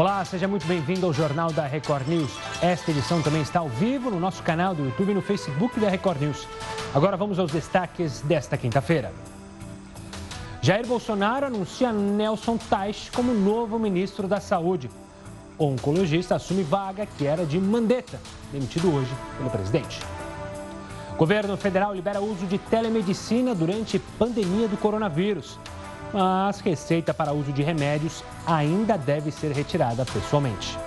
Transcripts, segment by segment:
Olá, seja muito bem-vindo ao Jornal da Record News. Esta edição também está ao vivo no nosso canal do YouTube e no Facebook da Record News. Agora vamos aos destaques desta quinta-feira. Jair Bolsonaro anuncia Nelson Teich como novo ministro da Saúde. O oncologista assume vaga que era de Mandetta, demitido hoje pelo presidente. O governo federal libera uso de telemedicina durante pandemia do coronavírus. Mas receita para uso de remédios ainda deve ser retirada pessoalmente.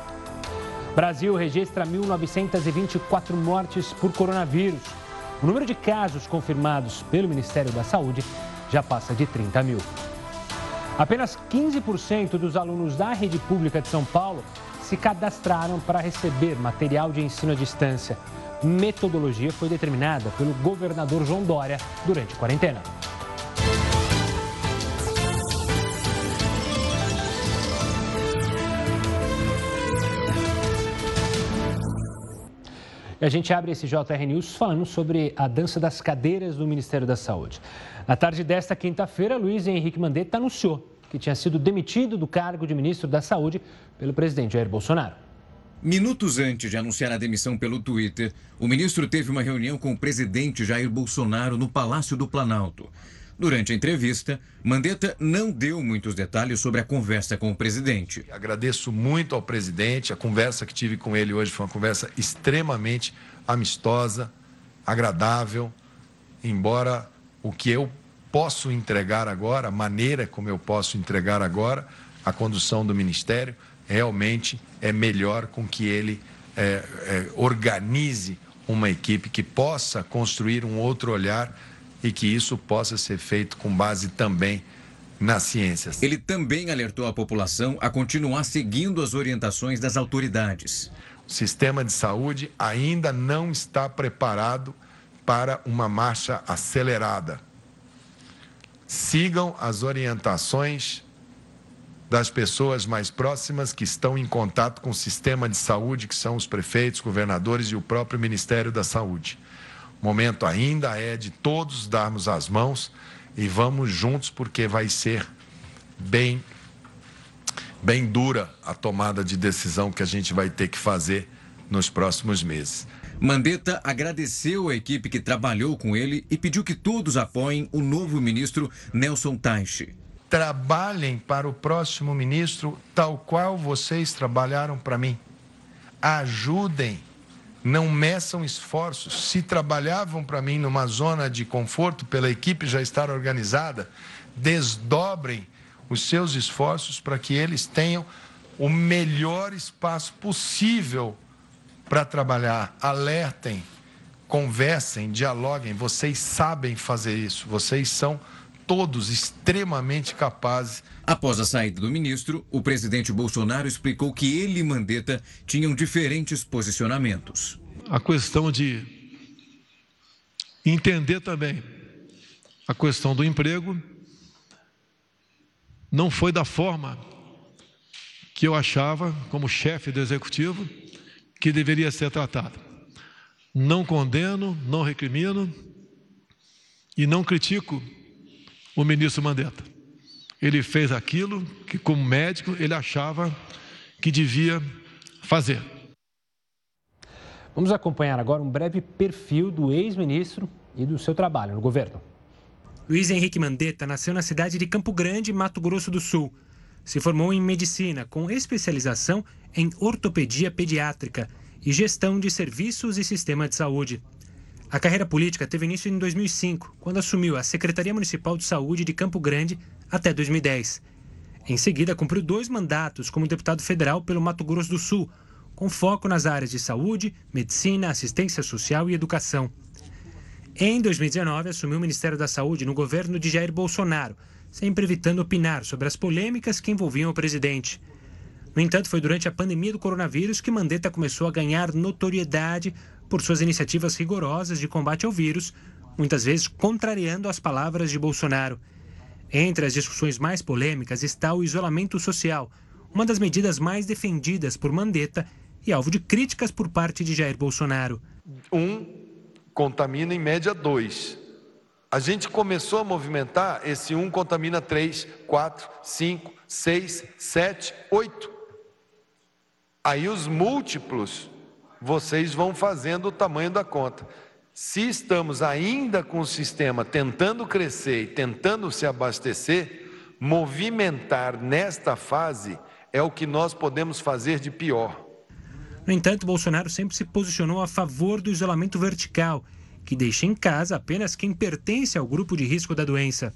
Brasil registra 1.924 mortes por coronavírus. O número de casos confirmados pelo Ministério da Saúde já passa de 30 mil. Apenas 15% dos alunos da rede pública de São Paulo se cadastraram para receber material de ensino à distância. Metodologia foi determinada pelo governador João Dória durante a quarentena. A gente abre esse JR News falando sobre a dança das cadeiras do Ministério da Saúde. Na tarde desta quinta-feira, Luiz Henrique Mandetta anunciou que tinha sido demitido do cargo de ministro da Saúde pelo presidente Jair Bolsonaro. Minutos antes de anunciar a demissão pelo Twitter, o ministro teve uma reunião com o presidente Jair Bolsonaro no Palácio do Planalto. Durante a entrevista, Mandetta não deu muitos detalhes sobre a conversa com o presidente. Agradeço muito ao presidente. A conversa que tive com ele hoje foi uma conversa extremamente amistosa, agradável, embora o que eu posso entregar agora, a maneira como eu posso entregar agora a condução do ministério, realmente é melhor com que ele é, é, organize uma equipe que possa construir um outro olhar e que isso possa ser feito com base também nas ciências. Ele também alertou a população a continuar seguindo as orientações das autoridades. O sistema de saúde ainda não está preparado para uma marcha acelerada. Sigam as orientações das pessoas mais próximas que estão em contato com o sistema de saúde, que são os prefeitos, governadores e o próprio Ministério da Saúde momento ainda é de todos darmos as mãos e vamos juntos porque vai ser bem bem dura a tomada de decisão que a gente vai ter que fazer nos próximos meses. Mandetta agradeceu a equipe que trabalhou com ele e pediu que todos apoiem o novo ministro Nelson Teich. Trabalhem para o próximo ministro tal qual vocês trabalharam para mim. Ajudem não meçam esforços. Se trabalhavam para mim numa zona de conforto, pela equipe já estar organizada, desdobrem os seus esforços para que eles tenham o melhor espaço possível para trabalhar. Alertem, conversem, dialoguem. Vocês sabem fazer isso. Vocês são todos extremamente capazes. Após a saída do ministro, o presidente Bolsonaro explicou que ele e Mandetta tinham diferentes posicionamentos. A questão de entender também a questão do emprego não foi da forma que eu achava, como chefe do executivo, que deveria ser tratado. Não condeno, não recrimino e não critico o ministro Mandetta. Ele fez aquilo que, como médico, ele achava que devia fazer. Vamos acompanhar agora um breve perfil do ex-ministro e do seu trabalho no governo. Luiz Henrique Mandetta nasceu na cidade de Campo Grande, Mato Grosso do Sul. Se formou em medicina, com especialização em ortopedia pediátrica e gestão de serviços e sistema de saúde. A carreira política teve início em 2005, quando assumiu a Secretaria Municipal de Saúde de Campo Grande até 2010. Em seguida, cumpriu dois mandatos como deputado federal pelo Mato Grosso do Sul, com foco nas áreas de saúde, medicina, assistência social e educação. Em 2019, assumiu o Ministério da Saúde no governo de Jair Bolsonaro, sempre evitando opinar sobre as polêmicas que envolviam o presidente. No entanto, foi durante a pandemia do coronavírus que Mandetta começou a ganhar notoriedade por suas iniciativas rigorosas de combate ao vírus, muitas vezes contrariando as palavras de Bolsonaro. Entre as discussões mais polêmicas está o isolamento social, uma das medidas mais defendidas por Mandetta e alvo de críticas por parte de Jair Bolsonaro. Um contamina em média dois. A gente começou a movimentar, esse um contamina três, quatro, cinco, seis, sete, oito. Aí os múltiplos, vocês vão fazendo o tamanho da conta. Se estamos ainda com o sistema tentando crescer e tentando se abastecer, movimentar nesta fase é o que nós podemos fazer de pior. No entanto, Bolsonaro sempre se posicionou a favor do isolamento vertical, que deixa em casa apenas quem pertence ao grupo de risco da doença.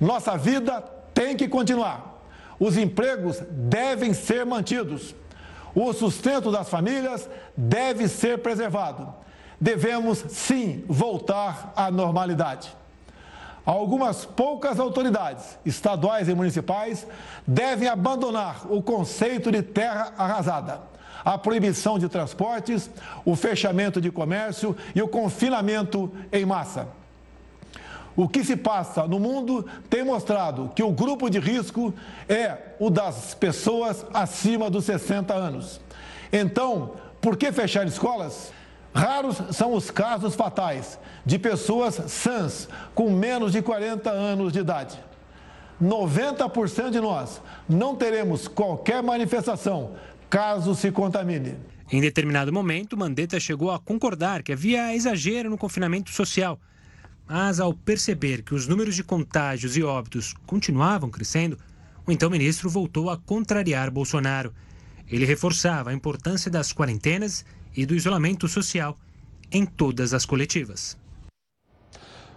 Nossa vida tem que continuar. Os empregos devem ser mantidos. O sustento das famílias deve ser preservado. Devemos, sim, voltar à normalidade. Algumas poucas autoridades, estaduais e municipais, devem abandonar o conceito de terra arrasada, a proibição de transportes, o fechamento de comércio e o confinamento em massa. O que se passa no mundo tem mostrado que o grupo de risco é o das pessoas acima dos 60 anos. Então, por que fechar escolas? Raros são os casos fatais de pessoas sãs com menos de 40 anos de idade. 90% de nós não teremos qualquer manifestação caso se contamine. Em determinado momento, Mandetta chegou a concordar que havia exagero no confinamento social. Mas, ao perceber que os números de contágios e óbitos continuavam crescendo, o então ministro voltou a contrariar Bolsonaro. Ele reforçava a importância das quarentenas e do isolamento social em todas as coletivas.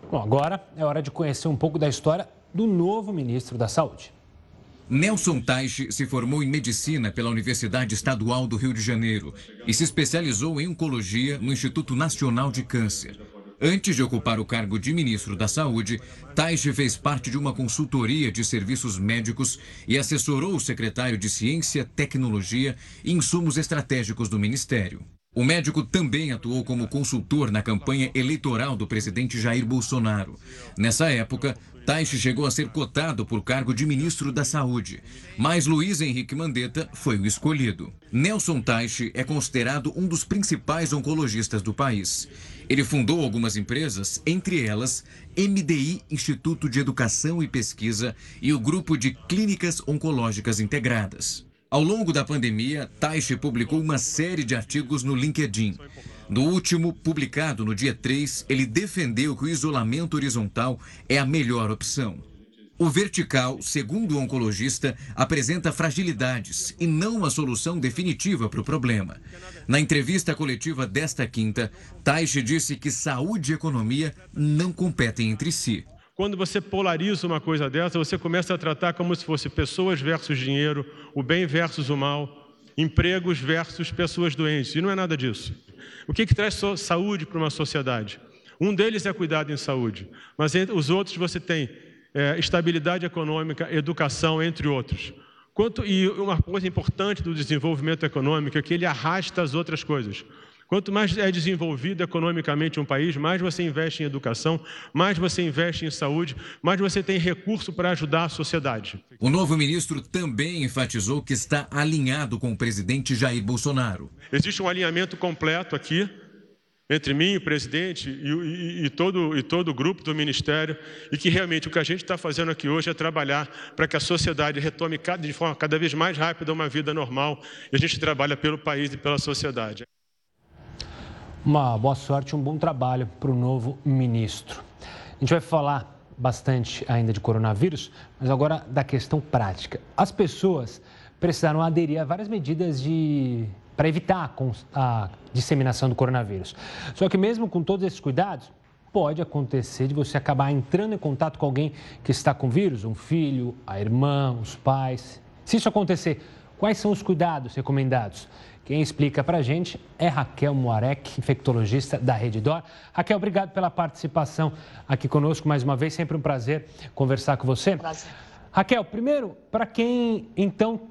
Bom, agora é hora de conhecer um pouco da história do novo ministro da Saúde. Nelson Taixe se formou em medicina pela Universidade Estadual do Rio de Janeiro e se especializou em oncologia no Instituto Nacional de Câncer. Antes de ocupar o cargo de ministro da Saúde, Taixe fez parte de uma consultoria de serviços médicos e assessorou o secretário de Ciência, Tecnologia e Insumos Estratégicos do Ministério. O médico também atuou como consultor na campanha eleitoral do presidente Jair Bolsonaro. Nessa época, Taixe chegou a ser cotado por cargo de ministro da Saúde, mas Luiz Henrique Mandetta foi o escolhido. Nelson Taixe é considerado um dos principais oncologistas do país. Ele fundou algumas empresas, entre elas MDI Instituto de Educação e Pesquisa e o Grupo de Clínicas Oncológicas Integradas. Ao longo da pandemia, Taishi publicou uma série de artigos no LinkedIn. No último, publicado no dia 3, ele defendeu que o isolamento horizontal é a melhor opção. O vertical, segundo o oncologista, apresenta fragilidades e não uma solução definitiva para o problema. Na entrevista coletiva desta quinta, Taishi disse que saúde e economia não competem entre si. Quando você polariza uma coisa dessa, você começa a tratar como se fosse pessoas versus dinheiro, o bem versus o mal, empregos versus pessoas doentes. E não é nada disso. O que, que traz saúde para uma sociedade? Um deles é cuidado em saúde, mas entre os outros você tem é, estabilidade econômica, educação, entre outros. Quanto, e uma coisa importante do desenvolvimento econômico é que ele arrasta as outras coisas. Quanto mais é desenvolvido economicamente um país, mais você investe em educação, mais você investe em saúde, mais você tem recurso para ajudar a sociedade. O novo ministro também enfatizou que está alinhado com o presidente Jair Bolsonaro. Existe um alinhamento completo aqui entre mim, o presidente e, e, e, todo, e todo o grupo do Ministério, e que realmente o que a gente está fazendo aqui hoje é trabalhar para que a sociedade retome cada, de forma cada vez mais rápida uma vida normal, e a gente trabalha pelo país e pela sociedade. Uma boa sorte, um bom trabalho para o novo ministro. A gente vai falar bastante ainda de coronavírus, mas agora da questão prática. As pessoas precisaram aderir a várias medidas de para evitar a disseminação do coronavírus. Só que mesmo com todos esses cuidados, pode acontecer de você acabar entrando em contato com alguém que está com vírus, um filho, a irmã, os pais. Se isso acontecer, quais são os cuidados recomendados? Quem explica para a gente é Raquel Moarec, infectologista da Rede Dor. Raquel, obrigado pela participação aqui conosco mais uma vez. Sempre um prazer conversar com você. Prazer. Raquel, primeiro, para quem então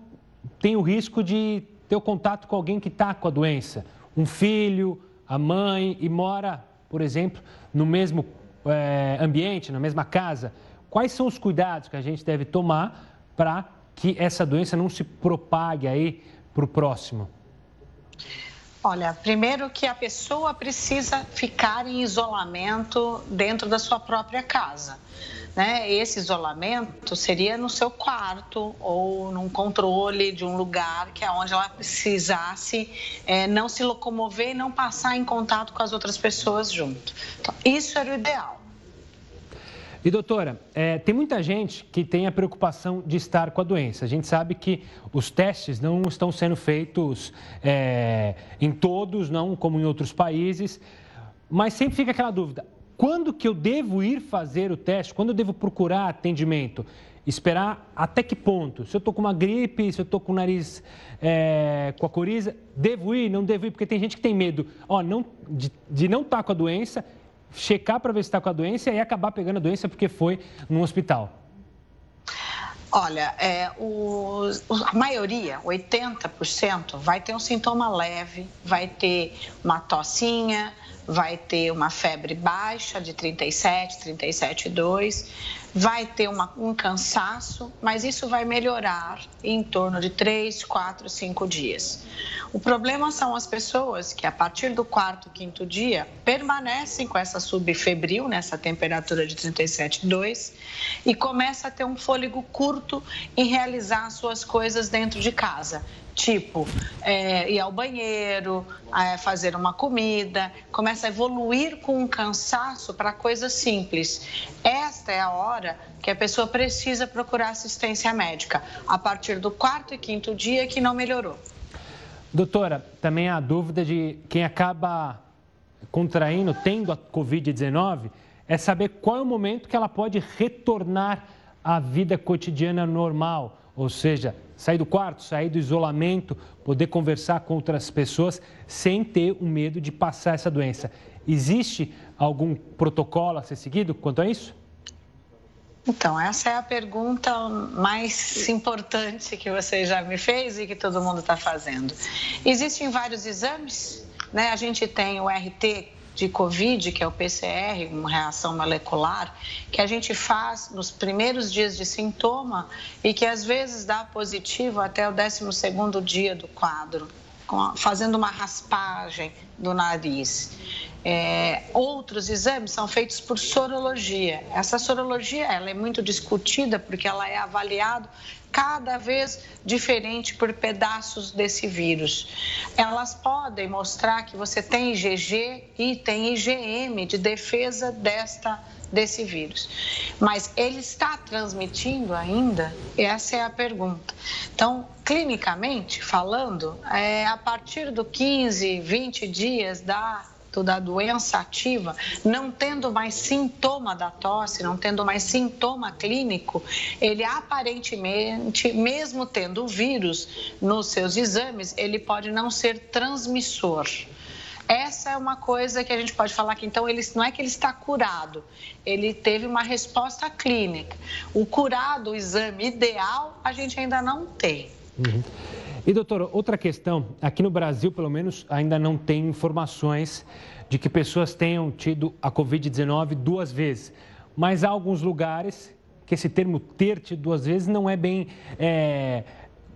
tem o risco de ter o contato com alguém que está com a doença, um filho, a mãe e mora, por exemplo, no mesmo é, ambiente, na mesma casa, quais são os cuidados que a gente deve tomar para que essa doença não se propague aí para o próximo? Olha, primeiro que a pessoa precisa ficar em isolamento dentro da sua própria casa. Né? Esse isolamento seria no seu quarto ou num controle de um lugar que é onde ela precisasse é, não se locomover e não passar em contato com as outras pessoas junto. Então, isso era o ideal. E doutora, é, tem muita gente que tem a preocupação de estar com a doença. A gente sabe que os testes não estão sendo feitos é, em todos, não como em outros países, mas sempre fica aquela dúvida: quando que eu devo ir fazer o teste? Quando eu devo procurar atendimento? Esperar até que ponto? Se eu estou com uma gripe, se eu estou com o nariz é, com a coriza, devo ir? Não devo ir? Porque tem gente que tem medo ó, não, de, de não estar tá com a doença checar para ver se está com a doença e acabar pegando a doença porque foi no hospital? Olha, é, o, a maioria, 80%, vai ter um sintoma leve, vai ter uma tossinha, vai ter uma febre baixa de 37, 37,2, vai ter uma, um cansaço, mas isso vai melhorar em torno de 3, 4, 5 dias. O problema são as pessoas que, a partir do quarto, quinto dia, permanecem com essa subfebril, nessa temperatura de 37,2, e começa a ter um fôlego curto em realizar suas coisas dentro de casa tipo é, ir ao banheiro, é, fazer uma comida, começa a evoluir com um cansaço para coisas simples. Esta é a hora que a pessoa precisa procurar assistência médica, a partir do quarto e quinto dia que não melhorou. Doutora, também há dúvida de quem acaba contraindo, tendo a Covid-19, é saber qual é o momento que ela pode retornar à vida cotidiana normal, ou seja, sair do quarto, sair do isolamento, poder conversar com outras pessoas sem ter o medo de passar essa doença. Existe algum protocolo a ser seguido quanto a isso? Então, essa é a pergunta mais importante que você já me fez e que todo mundo está fazendo. Existem vários exames, né? A gente tem o RT de Covid, que é o PCR, uma reação molecular, que a gente faz nos primeiros dias de sintoma e que às vezes dá positivo até o 12º dia do quadro, fazendo uma raspagem do nariz. É, outros exames são feitos por sorologia. Essa sorologia ela é muito discutida porque ela é avaliada cada vez diferente por pedaços desse vírus. Elas podem mostrar que você tem IgG e tem IgM de defesa desta desse vírus. Mas ele está transmitindo ainda? Essa é a pergunta. Então, clinicamente falando, é, a partir do 15, 20 dias da da doença ativa, não tendo mais sintoma da tosse, não tendo mais sintoma clínico, ele aparentemente, mesmo tendo o vírus nos seus exames, ele pode não ser transmissor. Essa é uma coisa que a gente pode falar que então ele não é que ele está curado, ele teve uma resposta clínica. O curado, o exame ideal, a gente ainda não tem. Uhum. E, doutora, outra questão. Aqui no Brasil, pelo menos, ainda não tem informações de que pessoas tenham tido a Covid-19 duas vezes. Mas há alguns lugares que esse termo ter tido duas vezes não é bem é,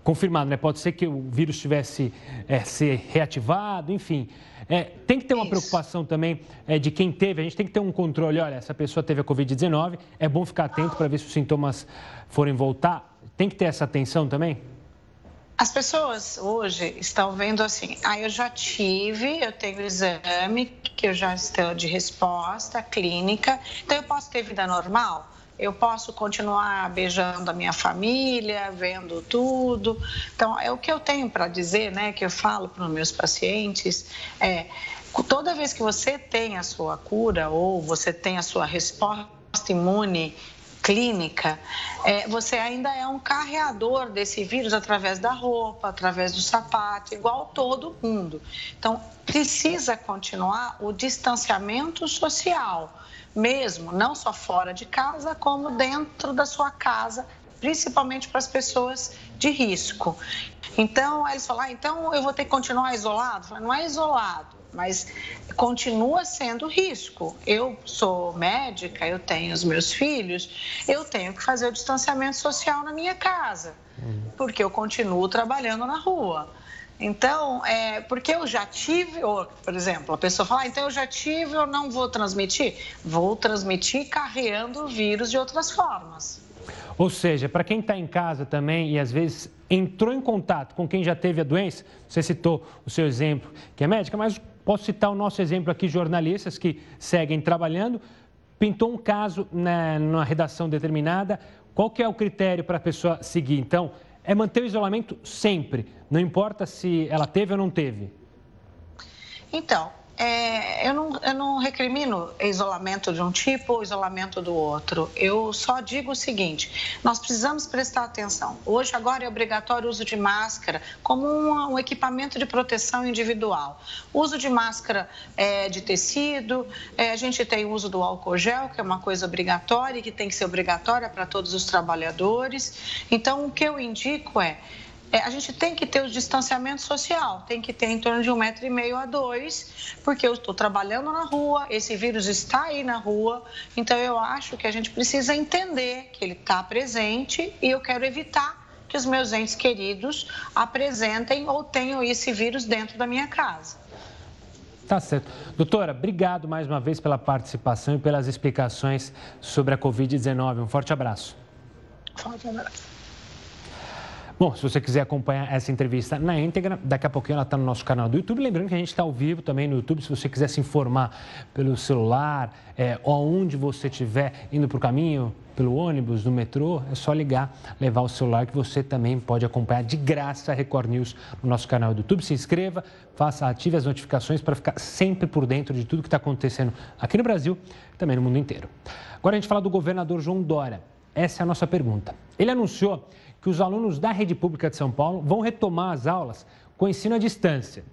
confirmado, né? Pode ser que o vírus tivesse é, ser reativado, enfim. É, tem que ter uma Isso. preocupação também é, de quem teve, a gente tem que ter um controle. Olha, essa pessoa teve a Covid-19, é bom ficar atento para ver se os sintomas forem voltar. Tem que ter essa atenção também? As pessoas hoje estão vendo assim, ah, eu já tive, eu tenho exame, que eu já estou de resposta clínica, então eu posso ter vida normal? Eu posso continuar beijando a minha família, vendo tudo. Então, é o que eu tenho para dizer, né, que eu falo para os meus pacientes, é, toda vez que você tem a sua cura ou você tem a sua resposta imune clínica, é, você ainda é um carreador desse vírus através da roupa, através do sapato, igual todo mundo. Então, precisa continuar o distanciamento social, mesmo, não só fora de casa, como dentro da sua casa, principalmente para as pessoas de risco. Então, eles falam, ah, então eu vou ter que continuar isolado? não é isolado mas continua sendo risco. Eu sou médica, eu tenho os meus filhos, eu tenho que fazer o distanciamento social na minha casa, porque eu continuo trabalhando na rua. Então, é, porque eu já tive, ou, por exemplo, a pessoa fala, ah, então eu já tive, eu não vou transmitir. Vou transmitir carreando o vírus de outras formas. Ou seja, para quem está em casa também e às vezes entrou em contato com quem já teve a doença, você citou o seu exemplo, que é médica, mas posso citar o nosso exemplo aqui, jornalistas que seguem trabalhando, pintou um caso na, numa redação determinada, qual que é o critério para a pessoa seguir? Então, é manter o isolamento sempre, não importa se ela teve ou não teve. Então, é, eu, não, eu não recrimino isolamento de um tipo ou isolamento do outro. Eu só digo o seguinte: nós precisamos prestar atenção. Hoje, agora, é obrigatório o uso de máscara como um, um equipamento de proteção individual. Uso de máscara é, de tecido, é, a gente tem o uso do álcool gel, que é uma coisa obrigatória e que tem que ser obrigatória para todos os trabalhadores. Então, o que eu indico é é, a gente tem que ter o distanciamento social, tem que ter em torno de um metro e meio a dois, porque eu estou trabalhando na rua, esse vírus está aí na rua, então eu acho que a gente precisa entender que ele está presente e eu quero evitar que os meus entes queridos apresentem ou tenham esse vírus dentro da minha casa. Tá certo. Doutora, obrigado mais uma vez pela participação e pelas explicações sobre a Covid-19. Um forte abraço. Forte abraço. Bom, se você quiser acompanhar essa entrevista na íntegra, daqui a pouquinho ela está no nosso canal do YouTube. Lembrando que a gente está ao vivo também no YouTube. Se você quiser se informar pelo celular, é, ou onde você estiver indo para o caminho, pelo ônibus, no metrô, é só ligar, levar o celular que você também pode acompanhar de graça a Record News no nosso canal do YouTube. Se inscreva, faça, ative as notificações para ficar sempre por dentro de tudo que está acontecendo aqui no Brasil e também no mundo inteiro. Agora a gente fala do governador João Dória. Essa é a nossa pergunta. Ele anunciou que os alunos da rede pública de São Paulo vão retomar as aulas com ensino à distância.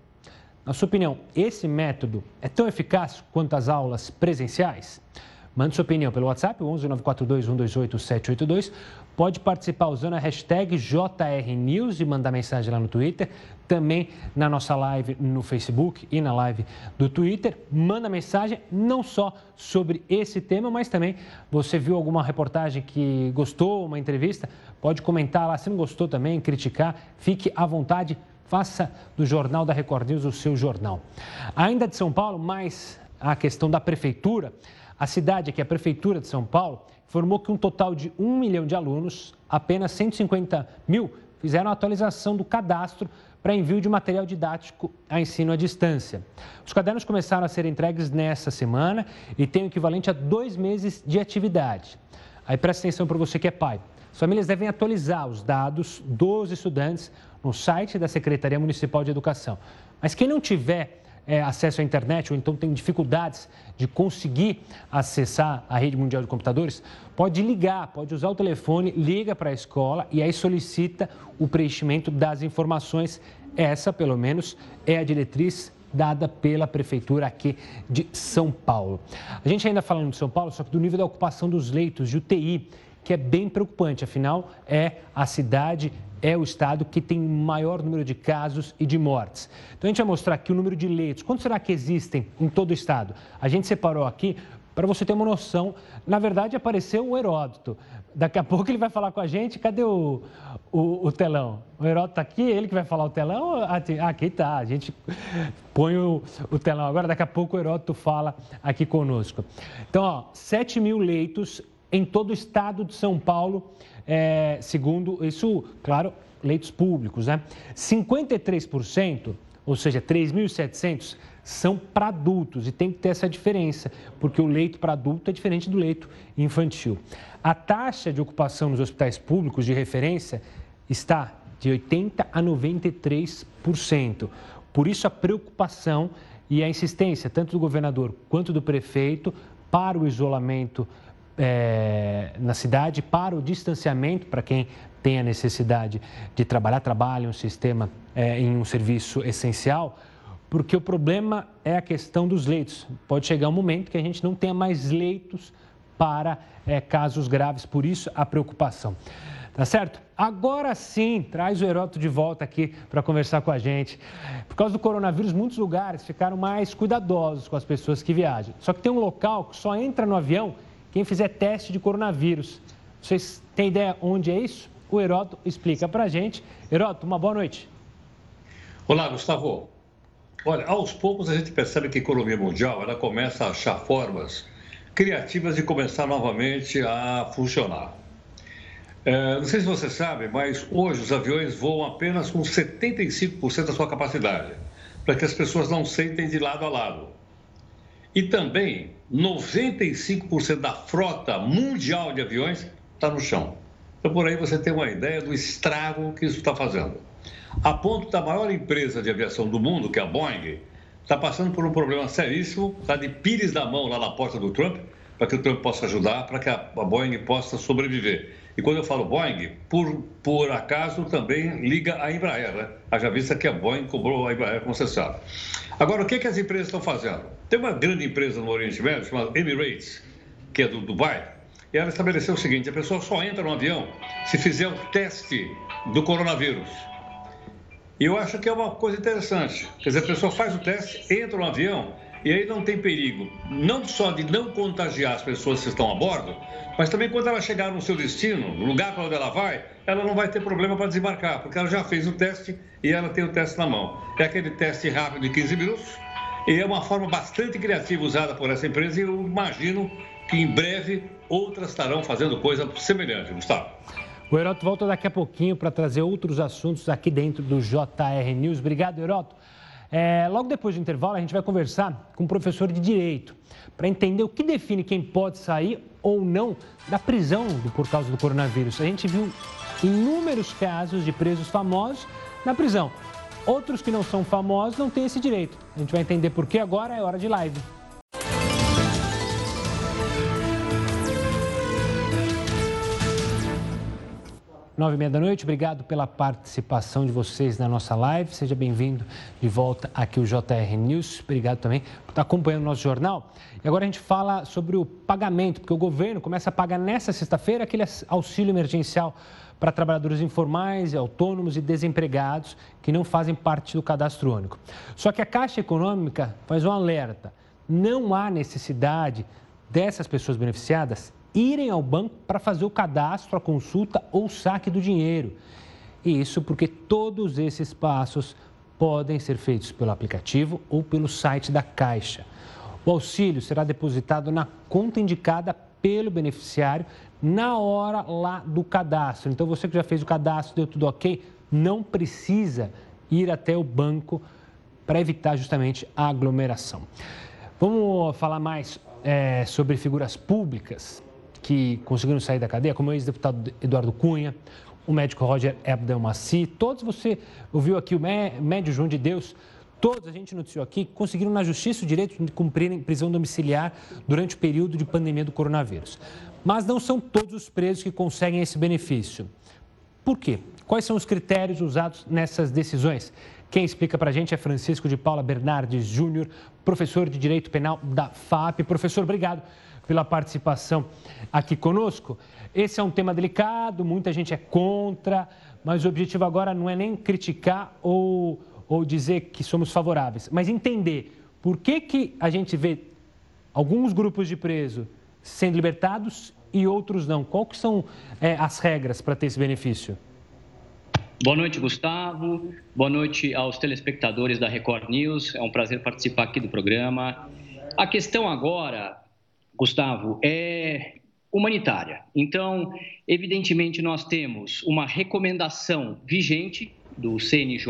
Na sua opinião, esse método é tão eficaz quanto as aulas presenciais? Mande sua opinião pelo WhatsApp, 11 942 128 782. Pode participar usando a hashtag JRNews e mandar mensagem lá no Twitter. Também na nossa live no Facebook e na live do Twitter. Manda mensagem não só sobre esse tema, mas também você viu alguma reportagem que gostou, uma entrevista, pode comentar lá. Se não gostou também, criticar, fique à vontade. Faça do Jornal da Record News o seu jornal. Ainda de São Paulo, mais a questão da prefeitura. A cidade, é a Prefeitura de São Paulo, informou que um total de 1 milhão de alunos, apenas 150 mil, fizeram a atualização do cadastro para envio de material didático a ensino à distância. Os cadernos começaram a ser entregues nessa semana e têm o equivalente a dois meses de atividade. Aí presta atenção para você que é pai. As famílias devem atualizar os dados dos estudantes no site da Secretaria Municipal de Educação. Mas quem não tiver é, acesso à internet ou então tem dificuldades de conseguir acessar a rede mundial de computadores, pode ligar, pode usar o telefone, liga para a escola e aí solicita o preenchimento das informações. Essa, pelo menos, é a diretriz dada pela Prefeitura aqui de São Paulo. A gente ainda falando de São Paulo, só que do nível da ocupação dos leitos de UTI, que é bem preocupante, afinal, é a cidade é o estado que tem maior número de casos e de mortes. Então a gente vai mostrar aqui o número de leitos. Quantos será que existem em todo o estado? A gente separou aqui para você ter uma noção. Na verdade, apareceu o Heródoto. Daqui a pouco ele vai falar com a gente. Cadê o, o, o telão? O Heródoto está aqui, ele que vai falar o telão? Ah, aqui está, a gente põe o, o telão. Agora, daqui a pouco o Heródoto fala aqui conosco. Então, ó, 7 mil leitos em todo o estado de São Paulo é, segundo isso, claro, leitos públicos, né? 53%, ou seja, 3.700, são para adultos e tem que ter essa diferença, porque o leito para adulto é diferente do leito infantil. A taxa de ocupação nos hospitais públicos de referência está de 80% a 93%. Por isso, a preocupação e a insistência, tanto do governador quanto do prefeito, para o isolamento é, na cidade para o distanciamento para quem tem a necessidade de trabalhar, trabalha um sistema, é, em um serviço essencial, porque o problema é a questão dos leitos. Pode chegar um momento que a gente não tenha mais leitos para é, casos graves, por isso a preocupação. Tá certo? Agora sim, traz o Heródoto de volta aqui para conversar com a gente. Por causa do coronavírus, muitos lugares ficaram mais cuidadosos com as pessoas que viajam. Só que tem um local que só entra no avião quem fizer teste de coronavírus. Vocês têm ideia onde é isso? O Heródoto explica para a gente. Heródoto, uma boa noite. Olá, Gustavo. Olha, aos poucos a gente percebe que a economia mundial ela começa a achar formas criativas de começar novamente a funcionar. É, não sei se você sabe, mas hoje os aviões voam apenas com 75% da sua capacidade, para que as pessoas não sentem de lado a lado. E também 95% da frota mundial de aviões está no chão. Então, por aí você tem uma ideia do estrago que isso está fazendo. A ponto da maior empresa de aviação do mundo, que é a Boeing, está passando por um problema seríssimo, está de pires na mão lá na porta do Trump, para que o Trump possa ajudar, para que a Boeing possa sobreviver. E quando eu falo Boeing, por, por acaso também liga a Embraer, né? Haja vista que a Boeing cobrou a Embraer, como você sabe. Agora, o que, que as empresas estão fazendo? Tem uma grande empresa no Oriente Médio chamada Emirates, que é do Dubai, e ela estabeleceu o seguinte: a pessoa só entra no avião se fizer o teste do coronavírus. E eu acho que é uma coisa interessante. Quer dizer, a pessoa faz o teste, entra no avião e aí não tem perigo, não só de não contagiar as pessoas que estão a bordo, mas também quando ela chegar no seu destino, no lugar para onde ela vai, ela não vai ter problema para desembarcar, porque ela já fez o teste e ela tem o teste na mão. É aquele teste rápido de 15 minutos e é uma forma bastante criativa usada por essa empresa e eu imagino que em breve outras estarão fazendo coisa semelhante, Gustavo. O Heroto volta daqui a pouquinho para trazer outros assuntos aqui dentro do JR News. Obrigado, Heroto. É, logo depois do intervalo, a gente vai conversar com um professor de direito para entender o que define quem pode sair ou não da prisão por causa do coronavírus. A gente viu inúmeros casos de presos famosos na prisão. Outros que não são famosos não têm esse direito. A gente vai entender por que agora é hora de live. Nove e meia da noite, obrigado pela participação de vocês na nossa live. Seja bem-vindo de volta aqui o JR News. Obrigado também por estar acompanhando o nosso jornal. E agora a gente fala sobre o pagamento, porque o governo começa a pagar nessa sexta-feira aquele auxílio emergencial para trabalhadores informais, autônomos e desempregados que não fazem parte do cadastro único. Só que a Caixa Econômica faz um alerta: não há necessidade dessas pessoas beneficiadas irem ao banco para fazer o cadastro, a consulta ou o saque do dinheiro. E isso porque todos esses passos podem ser feitos pelo aplicativo ou pelo site da Caixa. O auxílio será depositado na conta indicada pelo beneficiário na hora lá do cadastro. Então, você que já fez o cadastro, deu tudo ok, não precisa ir até o banco para evitar justamente a aglomeração. Vamos falar mais é, sobre figuras públicas que conseguiram sair da cadeia, como o ex-deputado Eduardo Cunha, o médico Roger Abdelmaci, todos você ouviu aqui, o médio João de Deus, todos a gente noticiou aqui, conseguiram na justiça o direito de cumprirem prisão domiciliar durante o período de pandemia do coronavírus. Mas não são todos os presos que conseguem esse benefício. Por quê? Quais são os critérios usados nessas decisões? Quem explica para a gente é Francisco de Paula Bernardes Júnior, professor de Direito Penal da FAP. Professor, obrigado pela participação aqui conosco. Esse é um tema delicado, muita gente é contra, mas o objetivo agora não é nem criticar ou, ou dizer que somos favoráveis, mas entender por que, que a gente vê alguns grupos de preso sendo libertados e outros não. Quais são é, as regras para ter esse benefício? Boa noite, Gustavo. Boa noite aos telespectadores da Record News. É um prazer participar aqui do programa. A questão agora Gustavo, é humanitária. Então, evidentemente, nós temos uma recomendação vigente do CNJ,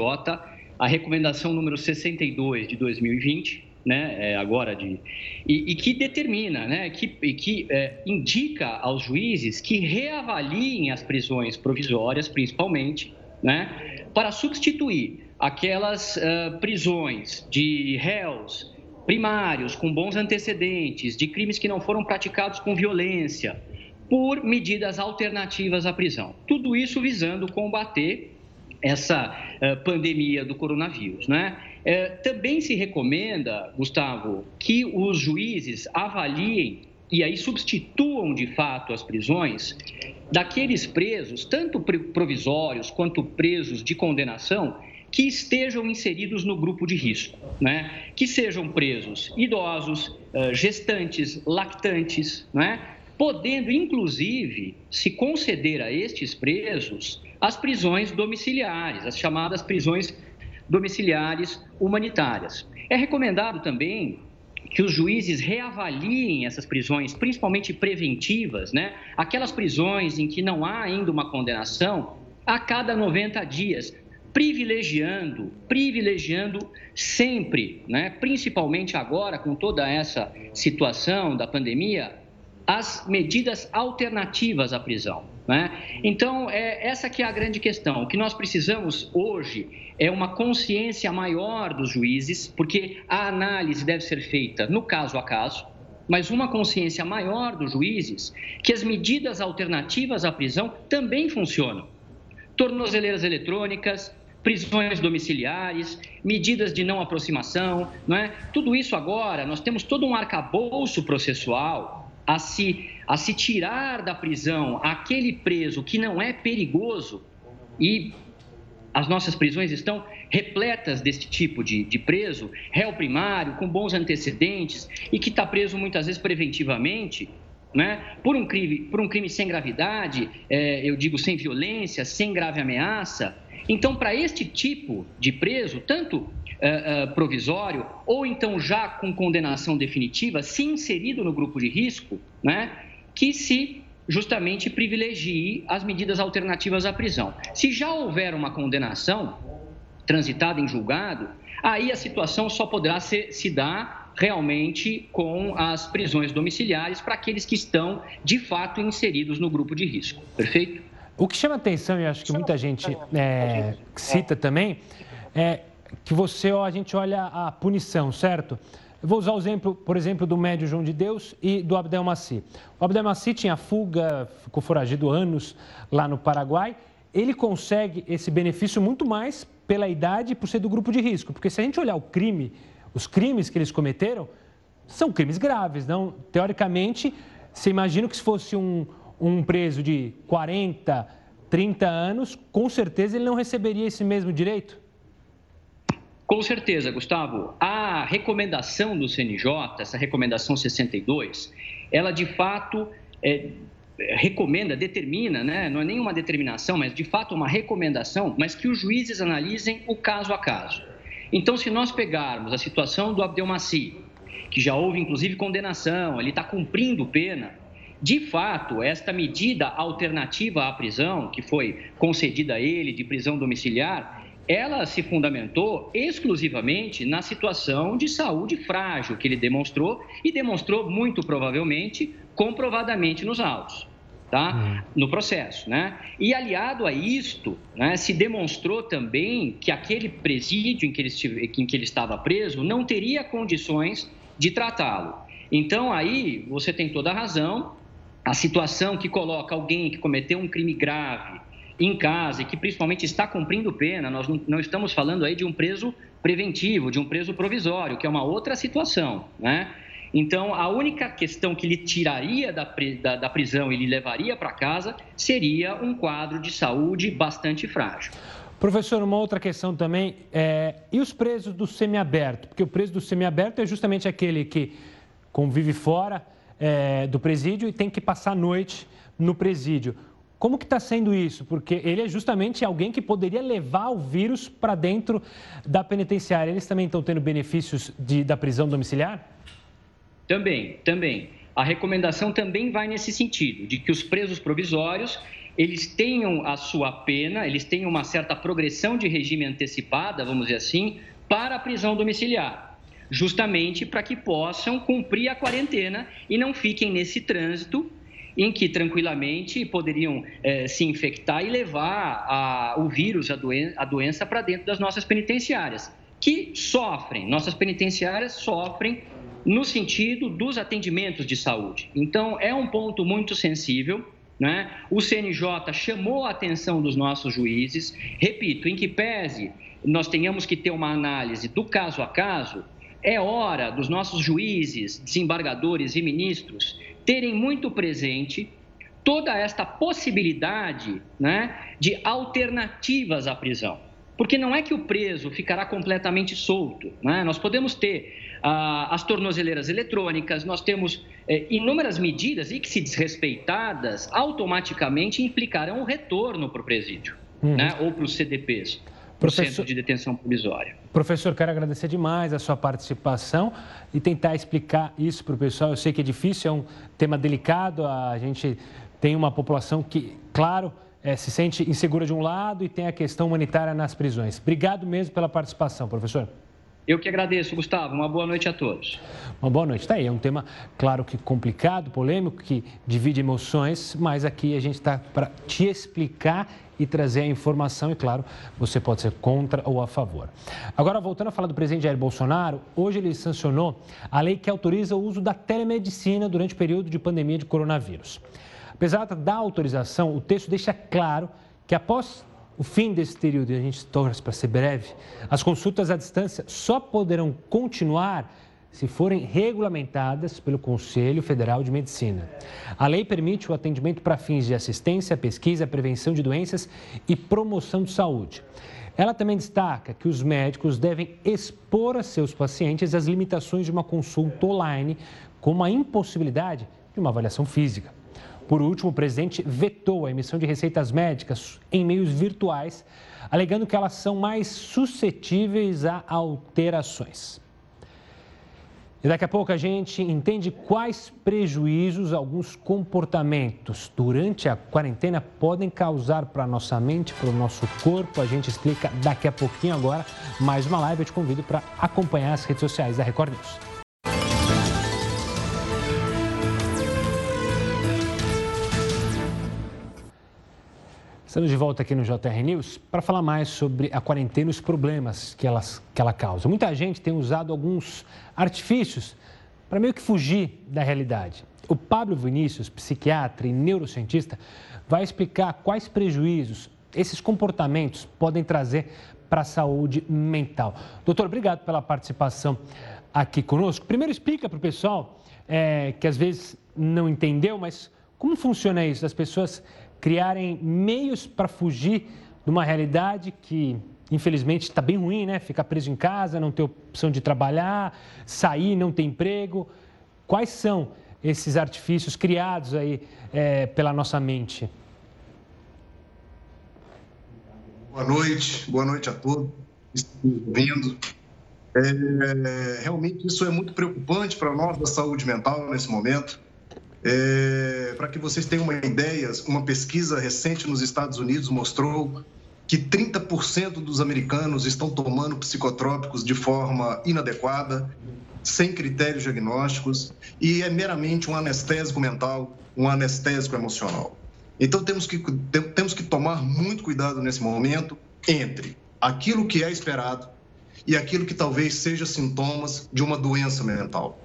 a recomendação número 62 de 2020, né, é, agora de e, e, que determina, né, que, que é, indica aos juízes que reavaliem as prisões provisórias, principalmente, né, para substituir aquelas uh, prisões de réus primários, com bons antecedentes, de crimes que não foram praticados com violência, por medidas alternativas à prisão. Tudo isso visando combater essa uh, pandemia do coronavírus, né? Uh, também se recomenda, Gustavo, que os juízes avaliem e aí substituam de fato as prisões daqueles presos, tanto provisórios quanto presos de condenação, que estejam inseridos no grupo de risco, né? que sejam presos idosos, eh, gestantes, lactantes, né? podendo inclusive se conceder a estes presos as prisões domiciliares, as chamadas prisões domiciliares humanitárias. É recomendado também que os juízes reavaliem essas prisões, principalmente preventivas, né? Aquelas prisões em que não há ainda uma condenação, a cada 90 dias, privilegiando, privilegiando sempre, né? Principalmente agora com toda essa situação da pandemia, as medidas alternativas à prisão. Né? Então, é, essa que é a grande questão. O que nós precisamos hoje é uma consciência maior dos juízes, porque a análise deve ser feita no caso a caso, mas uma consciência maior dos juízes que as medidas alternativas à prisão também funcionam. Tornozeleiras eletrônicas, prisões domiciliares, medidas de não aproximação, não é? Tudo isso agora, nós temos todo um arcabouço processual a se, a se tirar da prisão aquele preso que não é perigoso e as nossas prisões estão repletas deste tipo de, de preso, réu primário, com bons antecedentes e que está preso muitas vezes preventivamente, né? por, um crime, por um crime sem gravidade, é, eu digo sem violência, sem grave ameaça. Então, para este tipo de preso, tanto uh, uh, provisório, ou então já com condenação definitiva, se inserido no grupo de risco, né, que se justamente privilegie as medidas alternativas à prisão. Se já houver uma condenação transitada em julgado, aí a situação só poderá se dar realmente com as prisões domiciliares para aqueles que estão de fato inseridos no grupo de risco. Perfeito? O que chama atenção, e acho que muita gente é, cita também, é que você, ó, a gente olha a punição, certo? Eu vou usar o exemplo, por exemplo, do médio João de Deus e do Abdel Maci. O Abdel Maci tinha fuga, ficou foragido anos lá no Paraguai. Ele consegue esse benefício muito mais pela idade e por ser do grupo de risco. Porque se a gente olhar o crime, os crimes que eles cometeram, são crimes graves, não? Teoricamente, você imagina que se fosse um, um preso de 40, 30 anos, com certeza ele não receberia esse mesmo direito? Com certeza, Gustavo. A recomendação do CNJ, essa recomendação 62, ela de fato é, recomenda, determina, né? não é nenhuma determinação, mas de fato uma recomendação, mas que os juízes analisem o caso a caso. Então, se nós pegarmos a situação do Abdelmaci, que já houve inclusive condenação, ele está cumprindo pena, de fato, esta medida alternativa à prisão, que foi concedida a ele, de prisão domiciliar, ela se fundamentou exclusivamente na situação de saúde frágil que ele demonstrou e demonstrou muito provavelmente, comprovadamente nos autos. Tá? Uhum. no processo, né? E aliado a isto, né, se demonstrou também que aquele presídio em que, ele em que ele estava preso não teria condições de tratá-lo. Então aí você tem toda a razão. A situação que coloca alguém que cometeu um crime grave em casa e que principalmente está cumprindo pena, nós não, não estamos falando aí de um preso preventivo, de um preso provisório, que é uma outra situação, né? Então, a única questão que lhe tiraria da, da, da prisão e lhe levaria para casa seria um quadro de saúde bastante frágil. Professor, uma outra questão também, é, e os presos do semiaberto? Porque o preso do semiaberto é justamente aquele que convive fora é, do presídio e tem que passar a noite no presídio. Como que está sendo isso? Porque ele é justamente alguém que poderia levar o vírus para dentro da penitenciária. Eles também estão tendo benefícios de, da prisão domiciliar? Também, também. A recomendação também vai nesse sentido, de que os presos provisórios eles tenham a sua pena, eles tenham uma certa progressão de regime antecipada, vamos dizer assim, para a prisão domiciliar, justamente para que possam cumprir a quarentena e não fiquem nesse trânsito em que tranquilamente poderiam é, se infectar e levar a, o vírus, a, doen a doença, para dentro das nossas penitenciárias, que sofrem, nossas penitenciárias sofrem no sentido dos atendimentos de saúde. Então, é um ponto muito sensível. Né? O CNJ chamou a atenção dos nossos juízes, repito, em que pese nós tenhamos que ter uma análise do caso a caso, é hora dos nossos juízes, desembargadores e ministros terem muito presente toda esta possibilidade né, de alternativas à prisão. Porque não é que o preso ficará completamente solto. Né? Nós podemos ter ah, as tornozeleiras eletrônicas, nós temos eh, inúmeras medidas e que, se desrespeitadas, automaticamente implicarão o retorno para o presídio uhum. né? ou para os CDPs. Professor... centro de detenção provisória. Professor, quero agradecer demais a sua participação e tentar explicar isso para o pessoal. Eu sei que é difícil, é um tema delicado, a gente tem uma população que, claro, é, se sente insegura de um lado e tem a questão humanitária nas prisões. Obrigado mesmo pela participação, professor. Eu que agradeço, Gustavo. Uma boa noite a todos. Uma boa noite. Está aí, é um tema, claro que complicado, polêmico, que divide emoções, mas aqui a gente está para te explicar e trazer a informação e, claro, você pode ser contra ou a favor. Agora, voltando a falar do presidente Jair Bolsonaro, hoje ele sancionou a lei que autoriza o uso da telemedicina durante o período de pandemia de coronavírus. Apesar da autorização, o texto deixa claro que após o fim desse período, e a gente torce para ser breve, as consultas à distância só poderão continuar se forem regulamentadas pelo Conselho Federal de Medicina. A lei permite o atendimento para fins de assistência, pesquisa, prevenção de doenças e promoção de saúde. Ela também destaca que os médicos devem expor a seus pacientes as limitações de uma consulta online, como a impossibilidade de uma avaliação física. Por último, o presidente vetou a emissão de receitas médicas em meios virtuais, alegando que elas são mais suscetíveis a alterações. E daqui a pouco a gente entende quais prejuízos alguns comportamentos durante a quarentena podem causar para a nossa mente, para o nosso corpo. A gente explica daqui a pouquinho agora. Mais uma live, eu te convido para acompanhar as redes sociais da Record News. Estamos de volta aqui no JR News para falar mais sobre a quarentena e os problemas que, elas, que ela causa. Muita gente tem usado alguns artifícios para meio que fugir da realidade. O Pablo Vinícius, psiquiatra e neurocientista, vai explicar quais prejuízos esses comportamentos podem trazer para a saúde mental. Doutor, obrigado pela participação aqui conosco. Primeiro, explica para o pessoal é, que às vezes não entendeu, mas como funciona isso? As pessoas criarem meios para fugir de uma realidade que, infelizmente, está bem ruim, né? Ficar preso em casa, não ter opção de trabalhar, sair, não ter emprego. Quais são esses artifícios criados aí é, pela nossa mente? Boa noite, boa noite a todos que estão ouvindo. É, realmente isso é muito preocupante para nós da saúde mental nesse momento. É, Para que vocês tenham uma ideia, uma pesquisa recente nos Estados Unidos mostrou que 30% dos americanos estão tomando psicotrópicos de forma inadequada, sem critérios diagnósticos, e é meramente um anestésico mental, um anestésico emocional. Então temos que, temos que tomar muito cuidado nesse momento entre aquilo que é esperado e aquilo que talvez seja sintomas de uma doença mental.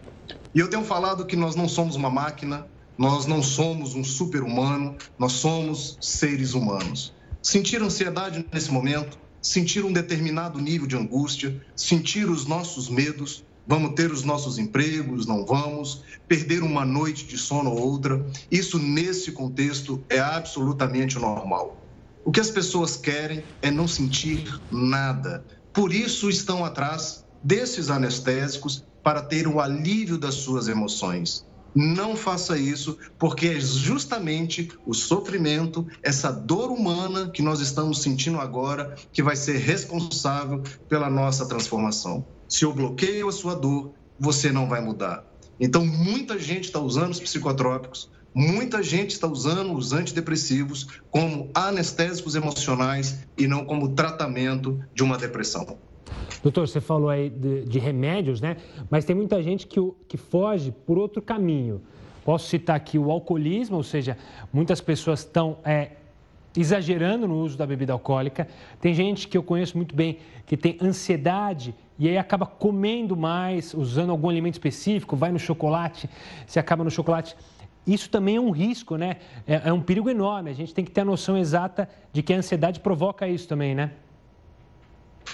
E eu tenho falado que nós não somos uma máquina, nós não somos um super-humano, nós somos seres humanos. Sentir ansiedade nesse momento, sentir um determinado nível de angústia, sentir os nossos medos, vamos ter os nossos empregos, não vamos, perder uma noite de sono ou outra, isso nesse contexto é absolutamente normal. O que as pessoas querem é não sentir nada. Por isso estão atrás desses anestésicos para ter o alívio das suas emoções. Não faça isso, porque é justamente o sofrimento, essa dor humana que nós estamos sentindo agora, que vai ser responsável pela nossa transformação. Se eu bloqueio a sua dor, você não vai mudar. Então, muita gente está usando os psicotrópicos, muita gente está usando os antidepressivos como anestésicos emocionais e não como tratamento de uma depressão. Doutor, você falou aí de, de remédios, né? Mas tem muita gente que, que foge por outro caminho. Posso citar aqui o alcoolismo, ou seja, muitas pessoas estão é, exagerando no uso da bebida alcoólica. Tem gente que eu conheço muito bem que tem ansiedade e aí acaba comendo mais, usando algum alimento específico, vai no chocolate, se acaba no chocolate. Isso também é um risco, né? É, é um perigo enorme. A gente tem que ter a noção exata de que a ansiedade provoca isso também, né?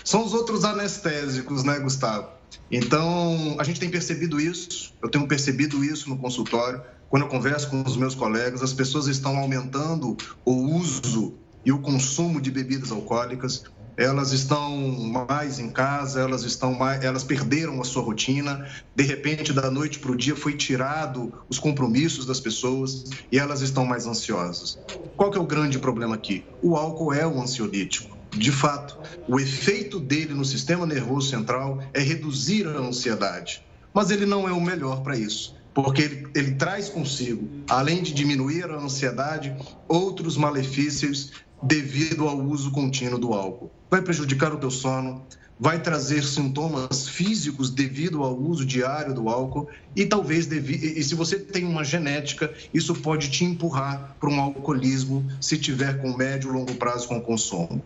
São os outros anestésicos, né, Gustavo? Então, a gente tem percebido isso, eu tenho percebido isso no consultório. Quando eu converso com os meus colegas, as pessoas estão aumentando o uso e o consumo de bebidas alcoólicas. Elas estão mais em casa, elas estão mais, elas perderam a sua rotina. De repente, da noite para o dia, foi tirado os compromissos das pessoas e elas estão mais ansiosas. Qual que é o grande problema aqui? O álcool é um ansiolítico De fato, o efeito dele no sistema nervoso central é reduzir a ansiedade. Mas ele não é o melhor para isso, porque ele, ele traz consigo, além de diminuir a ansiedade, outros malefícios devido ao uso contínuo do álcool. Vai prejudicar o teu sono, vai trazer sintomas físicos devido ao uso diário do álcool e talvez devi... e se você tem uma genética, isso pode te empurrar para um alcoolismo se tiver com médio e longo prazo com consumo.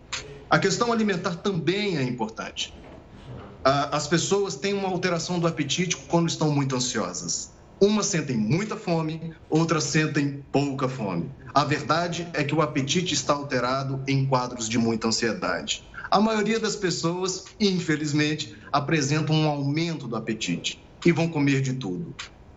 A questão alimentar também é importante. As pessoas têm uma alteração do apetite quando estão muito ansiosas. Umas sentem muita fome, outras sentem pouca fome. A verdade é que o apetite está alterado em quadros de muita ansiedade. A maioria das pessoas, infelizmente, apresentam um aumento do apetite e vão comer de tudo,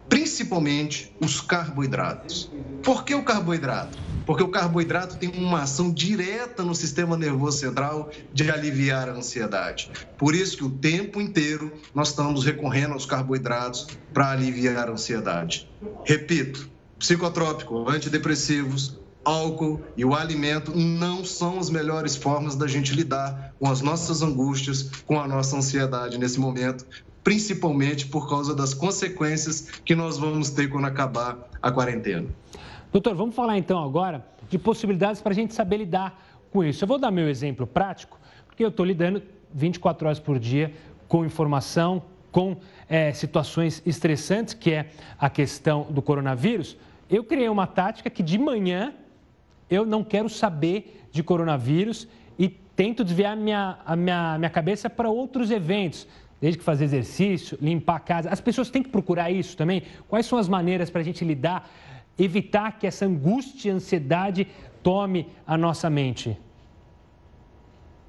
principalmente os carboidratos. Por que o carboidrato? Porque o carboidrato tem uma ação direta no sistema nervoso central de aliviar a ansiedade. Por isso que o tempo inteiro nós estamos recorrendo aos carboidratos para aliviar a ansiedade. Repito, psicotrópico, antidepressivos, álcool e o alimento não são as melhores formas da gente lidar com as nossas angústias, com a nossa ansiedade nesse momento, principalmente por causa das consequências que nós vamos ter quando acabar a quarentena. Doutor, vamos falar então agora de possibilidades para a gente saber lidar com isso. Eu vou dar meu exemplo prático, porque eu estou lidando 24 horas por dia com informação, com é, situações estressantes, que é a questão do coronavírus. Eu criei uma tática que de manhã eu não quero saber de coronavírus e tento desviar minha, a minha, minha cabeça para outros eventos, desde que fazer exercício, limpar a casa. As pessoas têm que procurar isso também. Quais são as maneiras para a gente lidar, evitar que essa angústia e ansiedade tome a nossa mente?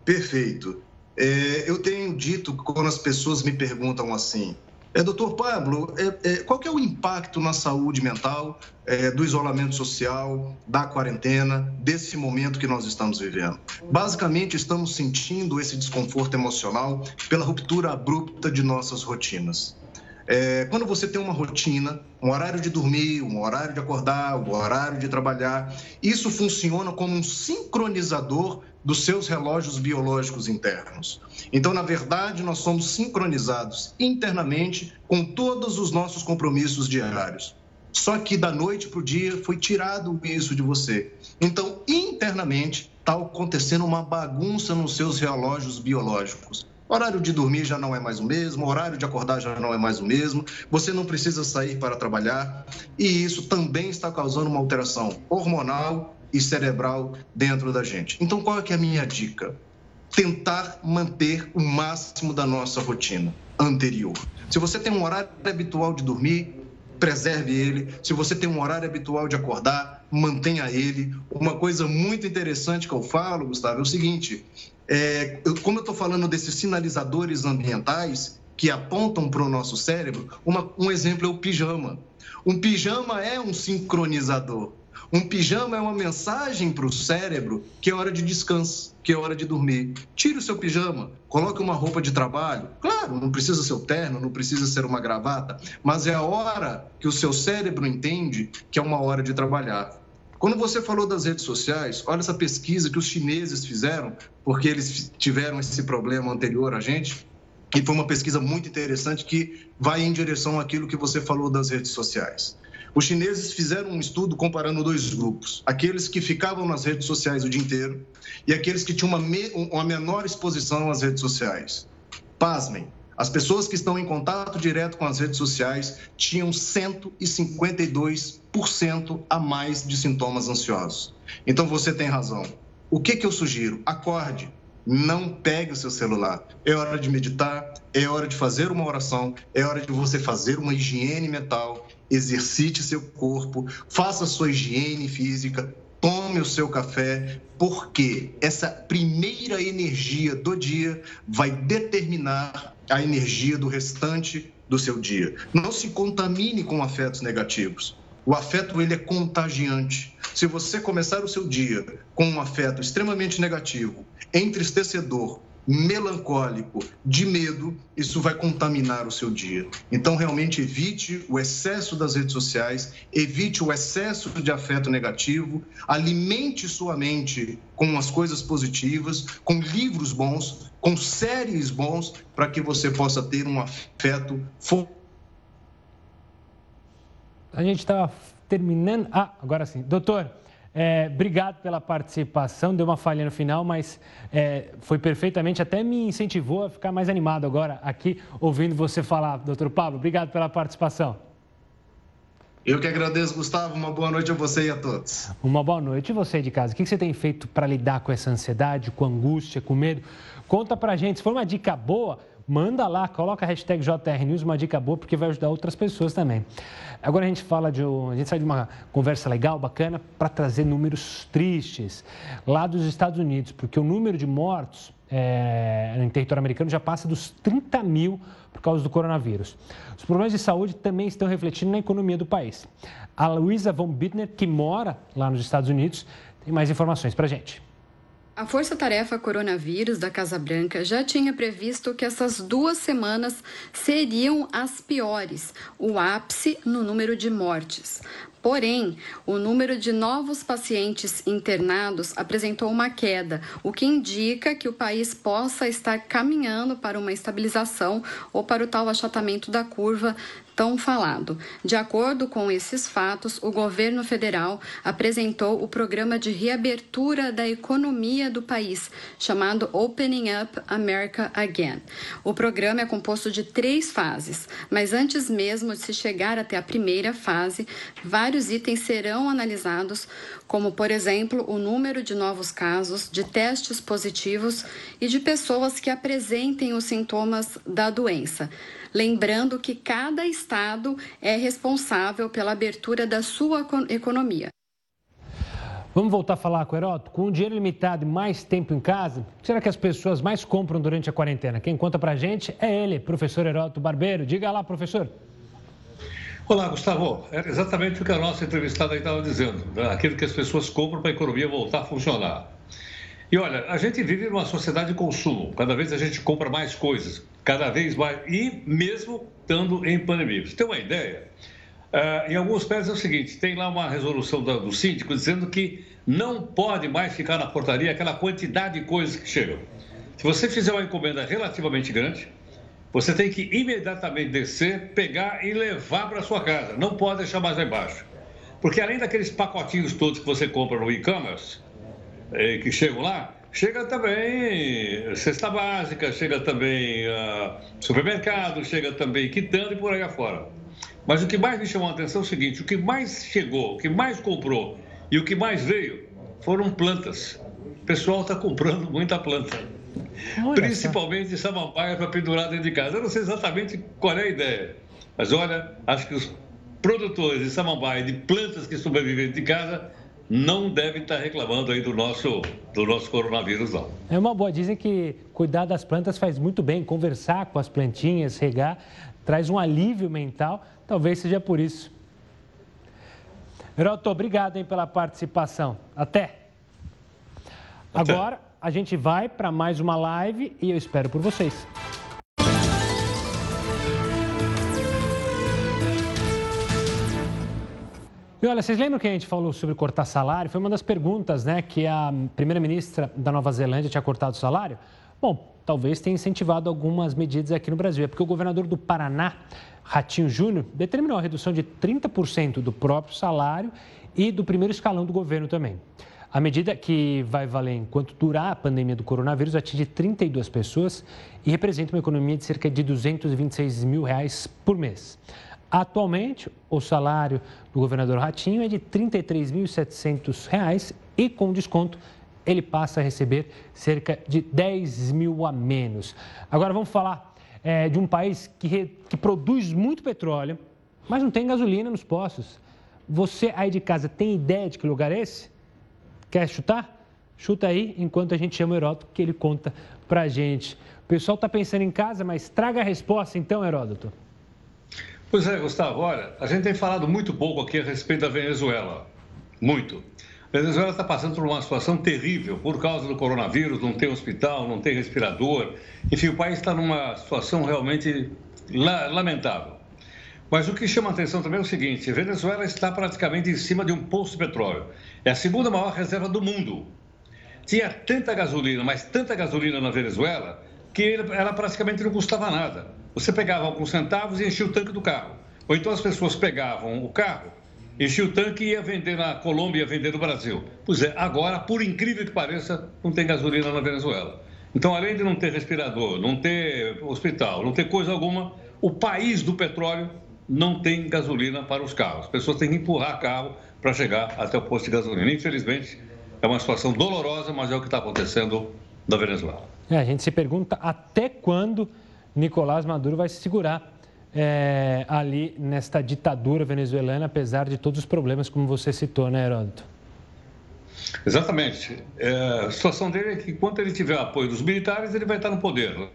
Perfeito. É, eu tenho dito quando as pessoas me perguntam assim, é, doutor Pablo, é, é, qual é o impacto na saúde mental é, do isolamento social, da quarentena, desse momento que nós estamos vivendo? Basicamente, estamos sentindo esse desconforto emocional pela ruptura abrupta de nossas rotinas. É, quando você tem uma rotina, um horário de dormir, um horário de acordar, um horário de trabalhar, isso funciona como um sincronizador dos seus relógios biológicos internos. Então, na verdade, nós somos sincronizados internamente com todos os nossos compromissos diários. Só que da noite para o dia foi tirado isso de você. Então, internamente, está acontecendo uma bagunça nos seus relógios biológicos. O horário de dormir já não é mais o mesmo, o horário de acordar já não é mais o mesmo, você não precisa sair para trabalhar e isso também está causando uma alteração hormonal e cerebral dentro da gente. Então, qual é, é a minha dica? Tentar manter o máximo da nossa rotina anterior. Se você tem um horário habitual de dormir, preserve ele. Se você tem um horário habitual de acordar, mantenha ele. Uma coisa muito interessante que eu falo, Gustavo, é o seguinte: é, como eu estou falando desses sinalizadores ambientais que apontam para o nosso cérebro, uma, um exemplo é o pijama. Um pijama é um sincronizador. Um pijama é uma mensagem para o cérebro que é hora de descanso, que é hora de dormir. Tire o seu pijama, coloque uma roupa de trabalho. Claro, não precisa ser o terno, não precisa ser uma gravata, mas é a hora que o seu cérebro entende que é uma hora de trabalhar. Quando você falou das redes sociais, olha essa pesquisa que os chineses fizeram, porque eles tiveram esse problema anterior a gente, e foi uma pesquisa muito interessante que vai em direção àquilo que você falou das redes sociais. Os chineses fizeram um estudo comparando dois grupos: aqueles que ficavam nas redes sociais o dia inteiro e aqueles que tinham uma, me... uma menor exposição às redes sociais. Pasmem, as pessoas que estão em contato direto com as redes sociais tinham 152% a mais de sintomas ansiosos. Então você tem razão. O que, que eu sugiro? Acorde, não pegue o seu celular. É hora de meditar, é hora de fazer uma oração, é hora de você fazer uma higiene mental, exercite seu corpo, faça sua higiene física, tome o seu café, porque essa primeira energia do dia vai determinar a energia do restante do seu dia. Não se contamine com afetos negativos. O afeto ele é contagiante. Se você começar o seu dia com um afeto extremamente negativo, entristecedor, melancólico, de medo, isso vai contaminar o seu dia. Então, realmente, evite o excesso das redes sociais, evite o excesso de afeto negativo, alimente sua mente com as coisas positivas, com livros bons, com séries bons, para que você possa ter um afeto A gente estava terminando. Ah, agora sim. Doutor. É, obrigado pela participação. Deu uma falha no final, mas é, foi perfeitamente. Até me incentivou a ficar mais animado agora aqui, ouvindo você falar. Doutor Pablo, obrigado pela participação. Eu que agradeço, Gustavo. Uma boa noite a você e a todos. Uma boa noite. E você de casa, o que você tem feito para lidar com essa ansiedade, com angústia, com medo? Conta pra gente. Se for uma dica boa, manda lá, coloca a hashtag JRNews, uma dica boa, porque vai ajudar outras pessoas também. Agora a gente fala de. Um, a gente sai de uma conversa legal, bacana, para trazer números tristes lá dos Estados Unidos, porque o número de mortos é, em território americano já passa dos 30 mil por causa do coronavírus. Os problemas de saúde também estão refletindo na economia do país. A Luísa von Bittner, que mora lá nos Estados Unidos, tem mais informações para gente. A Força Tarefa Coronavírus da Casa Branca já tinha previsto que essas duas semanas seriam as piores, o ápice no número de mortes. Porém, o número de novos pacientes internados apresentou uma queda, o que indica que o país possa estar caminhando para uma estabilização ou para o tal achatamento da curva tão falado. De acordo com esses fatos, o governo federal apresentou o programa de reabertura da economia do país, chamado Opening Up America Again. O programa é composto de três fases, mas antes mesmo de se chegar até a primeira fase, vários itens serão analisados, como, por exemplo, o número de novos casos, de testes positivos e de pessoas que apresentem os sintomas da doença lembrando que cada estado é responsável pela abertura da sua economia. Vamos voltar a falar com o Heroto? Com um dinheiro limitado e mais tempo em casa, será que as pessoas mais compram durante a quarentena? Quem conta pra gente é ele, professor Heroto Barbeiro. Diga lá, professor. Olá, Gustavo. Era exatamente o que a nossa entrevistada estava dizendo, né? aquilo que as pessoas compram para a economia voltar a funcionar. E olha, a gente vive numa sociedade de consumo, cada vez a gente compra mais coisas cada vez mais, e mesmo estando em pandemia. Você tem uma ideia? Uh, em alguns países é o seguinte: tem lá uma resolução do, do síndico dizendo que não pode mais ficar na portaria aquela quantidade de coisas que chegam. Se você fizer uma encomenda relativamente grande, você tem que imediatamente descer, pegar e levar para sua casa. Não pode deixar mais lá embaixo. Porque além daqueles pacotinhos todos que você compra no e-commerce, eh, que chegam lá, Chega também cesta básica, chega também uh, supermercado, chega também quitando e por aí afora. Mas o que mais me chamou a atenção é o seguinte: o que mais chegou, o que mais comprou e o que mais veio foram plantas. O pessoal está comprando muita planta. Olha Principalmente essa. samambaia para pendurar dentro de casa. Eu não sei exatamente qual é a ideia, mas olha, acho que os produtores de samambaia, de plantas que sobrevivem de casa, não deve estar reclamando aí do nosso, do nosso coronavírus, não. É uma boa. Dizem que cuidar das plantas faz muito bem. Conversar com as plantinhas, regar, traz um alívio mental. Talvez seja por isso. Heroto, obrigado hein, pela participação. Até. Até. Agora a gente vai para mais uma live e eu espero por vocês. E olha, vocês lembram que a gente falou sobre cortar salário? Foi uma das perguntas, né, que a primeira-ministra da Nova Zelândia tinha cortado o salário. Bom, talvez tenha incentivado algumas medidas aqui no Brasil. É porque o governador do Paraná, Ratinho Júnior, determinou a redução de 30% do próprio salário e do primeiro escalão do governo também. A medida que vai valer enquanto durar a pandemia do coronavírus atinge 32 pessoas e representa uma economia de cerca de 226 mil reais por mês. Atualmente, o salário do governador Ratinho é de R$ 33.700 e, com desconto, ele passa a receber cerca de 10 mil a menos. Agora vamos falar é, de um país que, re, que produz muito petróleo, mas não tem gasolina nos postos. Você aí de casa tem ideia de que lugar é esse? Quer chutar? Chuta aí enquanto a gente chama o Heródoto, que ele conta pra gente. O pessoal está pensando em casa, mas traga a resposta então, Heródoto. Pois é, Gustavo, olha, a gente tem falado muito pouco aqui a respeito da Venezuela. Muito. A Venezuela está passando por uma situação terrível por causa do coronavírus, não tem hospital, não tem respirador. Enfim, o país está numa situação realmente lamentável. Mas o que chama atenção também é o seguinte: a Venezuela está praticamente em cima de um poço de petróleo. É a segunda maior reserva do mundo. Tinha tanta gasolina, mas tanta gasolina na Venezuela, que ela praticamente não custava nada. Você pegava alguns centavos e enchia o tanque do carro. Ou então as pessoas pegavam o carro, enchiam o tanque e ia vender na Colômbia, ia vender no Brasil. Pois é, agora, por incrível que pareça, não tem gasolina na Venezuela. Então, além de não ter respirador, não ter hospital, não ter coisa alguma, o país do petróleo não tem gasolina para os carros. As pessoas têm que empurrar carro para chegar até o posto de gasolina. Infelizmente, é uma situação dolorosa, mas é o que está acontecendo na Venezuela. É, a gente se pergunta até quando Nicolás Maduro vai se segurar é, ali nesta ditadura venezuelana, apesar de todos os problemas, como você citou, né, Heródoto? Exatamente. É, a situação dele é que, enquanto ele tiver apoio dos militares, ele vai estar no poder. Né?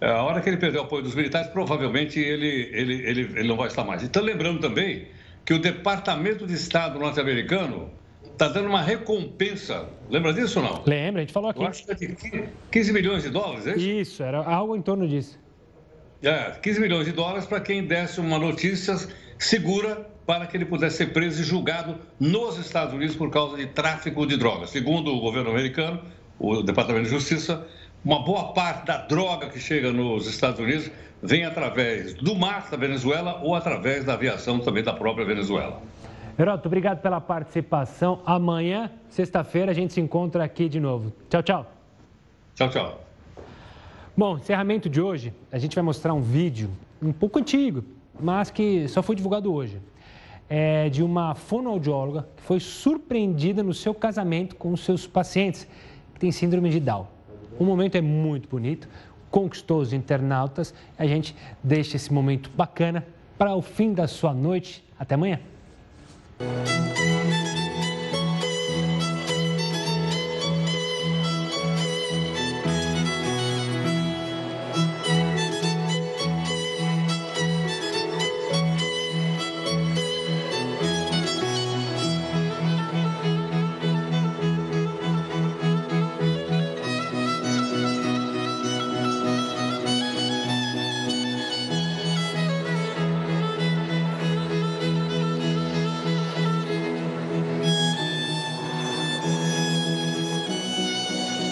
É, a hora que ele perder o apoio dos militares, provavelmente ele, ele, ele, ele não vai estar mais. Então, lembrando também que o Departamento de Estado norte-americano está dando uma recompensa. Lembra disso ou não? Lembra, a gente falou aqui. Eu acho que é de 15 milhões de dólares, é isso? Isso, era algo em torno disso. É, 15 milhões de dólares para quem desse uma notícia segura para que ele pudesse ser preso e julgado nos Estados Unidos por causa de tráfico de drogas. Segundo o governo americano, o Departamento de Justiça, uma boa parte da droga que chega nos Estados Unidos vem através do mar da Venezuela ou através da aviação também da própria Venezuela. Heroto, obrigado pela participação. Amanhã, sexta-feira, a gente se encontra aqui de novo. Tchau, tchau. Tchau, tchau. Bom, encerramento de hoje, a gente vai mostrar um vídeo um pouco antigo, mas que só foi divulgado hoje. É de uma fonoaudióloga que foi surpreendida no seu casamento com seus pacientes que têm síndrome de Down. O momento é muito bonito, conquistou os internautas. A gente deixa esse momento bacana para o fim da sua noite. Até amanhã. Música